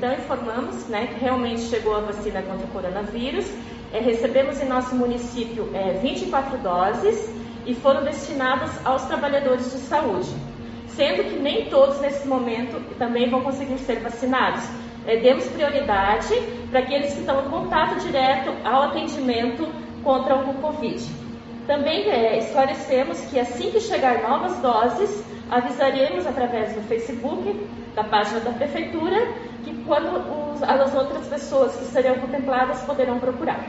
Então, informamos né, que realmente chegou a vacina contra o coronavírus. É, recebemos em nosso município é, 24 doses e foram destinadas aos trabalhadores de saúde, sendo que nem todos nesse momento também vão conseguir ser vacinados. É, demos prioridade para aqueles que estão em contato direto ao atendimento contra o Covid. Também é, esclarecemos que assim que chegar novas doses, avisaremos através do Facebook, da página da Prefeitura, que quando os, as outras pessoas que serão contempladas poderão procurar.